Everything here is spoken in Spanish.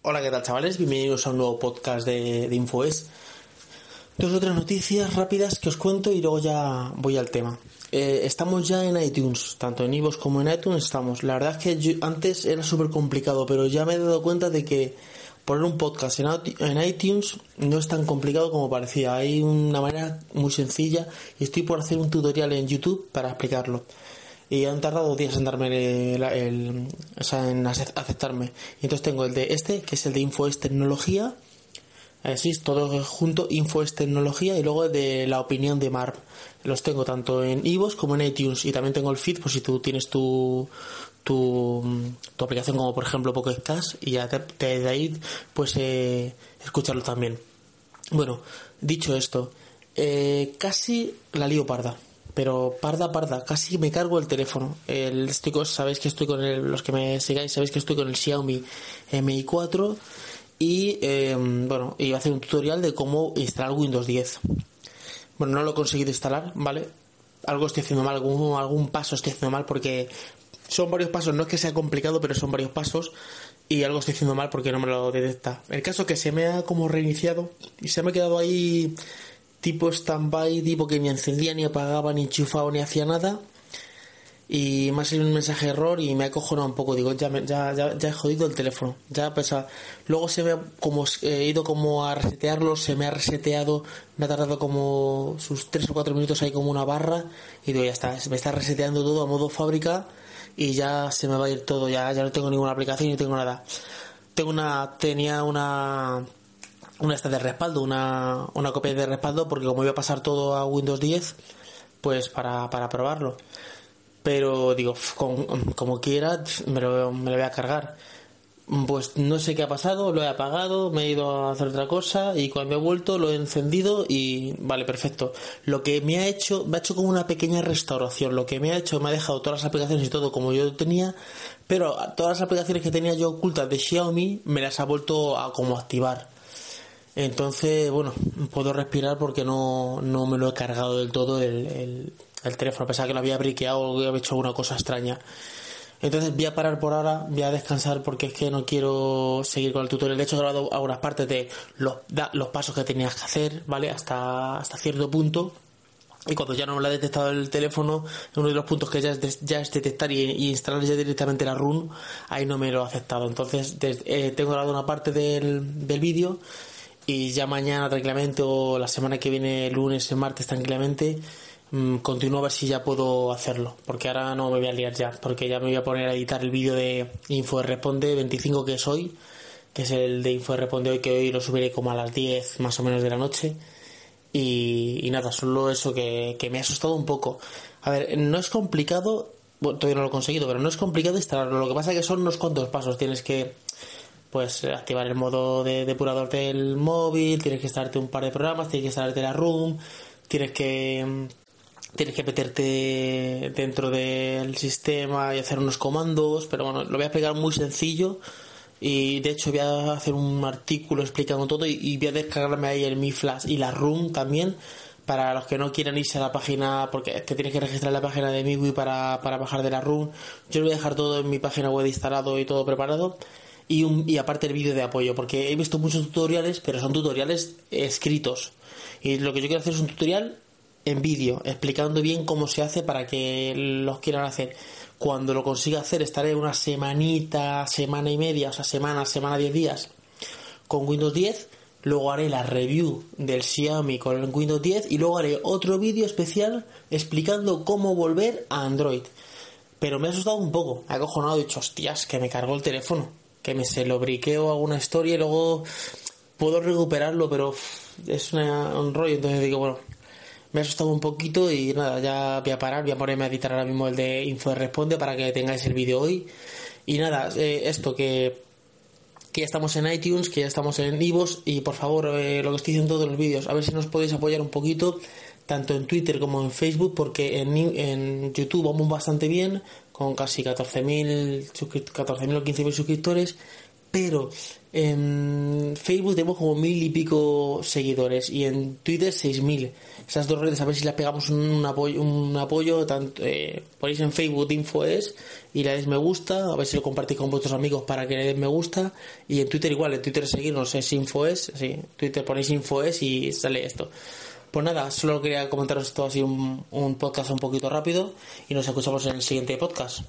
Hola, ¿qué tal chavales? Bienvenidos a un nuevo podcast de, de InfoES. Dos o tres noticias rápidas que os cuento y luego ya voy al tema. Eh, estamos ya en iTunes, tanto en iVoox como en iTunes estamos. La verdad es que yo, antes era súper complicado, pero ya me he dado cuenta de que poner un podcast en, en iTunes no es tan complicado como parecía. Hay una manera muy sencilla y estoy por hacer un tutorial en YouTube para explicarlo y han tardado días en darme el, o sea, en aceptarme. Y entonces tengo el de este, que es el de InfoES Tecnología, así todo junto, InfoES Tecnología, y luego el de la opinión de Marv. Los tengo tanto en iVoox como en iTunes, y también tengo el feed por si tú tienes tu, tu, tu aplicación como por ejemplo Pocket Cast, y ya te, te ahí pues eh, escucharlo también. Bueno, dicho esto, eh, casi la lío parda pero parda, parda, casi me cargo el teléfono. El, estoy sabéis que estoy con el, los que me sigáis, sabéis que estoy con el Xiaomi Mi 4 y em, bueno, iba a hacer un tutorial de cómo instalar Windows 10. Bueno, no lo he conseguido instalar, ¿vale? Algo estoy haciendo mal, algún, algún paso estoy haciendo mal porque son varios pasos, no es que sea complicado, pero son varios pasos y algo estoy haciendo mal porque no me lo detecta. El caso es que se me ha como reiniciado y se me ha quedado ahí tipo stand-by, tipo que ni encendía, ni apagaba, ni enchufaba, ni hacía nada. Y me ha salido un mensaje de error y me ha cojonado un poco. Digo, ya, ya, ya, he jodido el teléfono. Ya pesa. Luego se me ha, como he ido como a resetearlo, se me ha reseteado, me ha tardado como sus 3 o 4 minutos ahí como una barra. Y digo, ya está, se me está reseteando todo a modo fábrica y ya se me va a ir todo. Ya, ya no tengo ninguna aplicación ni tengo nada. Tengo una, tenía una una esta de respaldo, una, una copia de respaldo, porque como iba a pasar todo a Windows 10, pues para, para probarlo. Pero digo, como quiera, me lo, me lo voy a cargar. Pues no sé qué ha pasado, lo he apagado, me he ido a hacer otra cosa y cuando he vuelto lo he encendido y vale, perfecto. Lo que me ha hecho, me ha hecho como una pequeña restauración. Lo que me ha hecho, me ha dejado todas las aplicaciones y todo como yo tenía, pero todas las aplicaciones que tenía yo ocultas de Xiaomi me las ha vuelto a como activar. Entonces, bueno, puedo respirar porque no, no me lo he cargado del todo el, el, teléfono, a pesar que lo había briqueado o había hecho alguna cosa extraña. Entonces voy a parar por ahora, voy a descansar porque es que no quiero seguir con el tutorial. De hecho, he grabado algunas partes de los, los pasos que tenías que hacer, ¿vale? Hasta, hasta cierto punto. Y cuando ya no me lo ha detectado el teléfono, uno de los puntos que ya es, ya es detectar y, instalar ya directamente la run, ahí no me lo ha aceptado. Entonces, eh, tengo grabado una parte del, del vídeo y ya mañana tranquilamente o la semana que viene, lunes, martes tranquilamente, mmm, continúo a ver si ya puedo hacerlo, porque ahora no me voy a liar ya, porque ya me voy a poner a editar el vídeo de Info Responde 25 que es hoy, que es el de Info Responde hoy, que hoy lo subiré como a las 10 más o menos de la noche. Y, nada, solo eso que, que me ha asustado un poco. A ver, no es complicado, bueno, todavía no lo he conseguido, pero no es complicado instalarlo. Lo que pasa es que son unos cuantos pasos. Tienes que pues activar el modo de depurador del móvil, tienes que instalarte un par de programas, tienes que instalarte la room, tienes que tienes que meterte dentro del sistema y hacer unos comandos, pero bueno, lo voy a explicar muy sencillo y de hecho voy a hacer un artículo explicando todo y, voy a descargarme ahí el Mi Flash y la room también para los que no quieran irse a la página, porque te tienes que registrar la página de MIUI para, para bajar de la room. Yo lo voy a dejar todo en mi página web instalado y todo preparado y, un, y aparte el vídeo de apoyo, porque he visto muchos tutoriales, pero son tutoriales escritos. Y lo que yo quiero hacer es un tutorial en vídeo, explicando bien cómo se hace para que los quieran hacer. Cuando lo consiga hacer, estaré una semanita, semana y media, o sea, semana, semana, 10 días con Windows 10. Luego haré la review del Xiaomi con Windows 10 y luego haré otro vídeo especial explicando cómo volver a Android. Pero me ha asustado un poco, me ha acojonado, he dicho, hostias, que me cargó el teléfono que me se lo briqueo alguna historia y luego puedo recuperarlo, pero es un rollo. Entonces digo, bueno, me ha asustado un poquito y nada, ya voy a parar, voy a ponerme a editar ahora mismo el de Info Responde para que tengáis el vídeo hoy. Y nada, eh, esto que, ya estamos en iTunes, que ya estamos en Ivos y por favor, eh, lo que estoy diciendo en todos los vídeos, a ver si nos podéis apoyar un poquito, tanto en Twitter como en Facebook, porque en, en YouTube vamos bastante bien, con casi 14.000 14.000 o 15.000 suscriptores pero en Facebook tenemos como mil y pico seguidores y en Twitter seis mil. Esas dos redes, a ver si las pegamos un apoyo, un apoyo tanto, eh, ponéis en Facebook InfoES y le dais me gusta, a ver si lo compartís con vuestros amigos para que le den me gusta y en Twitter igual, en Twitter seguirnos es InfoES, sí, Twitter ponéis InfoES y sale esto. Pues nada, solo quería comentaros esto así un podcast un poquito rápido y nos escuchamos en el siguiente podcast.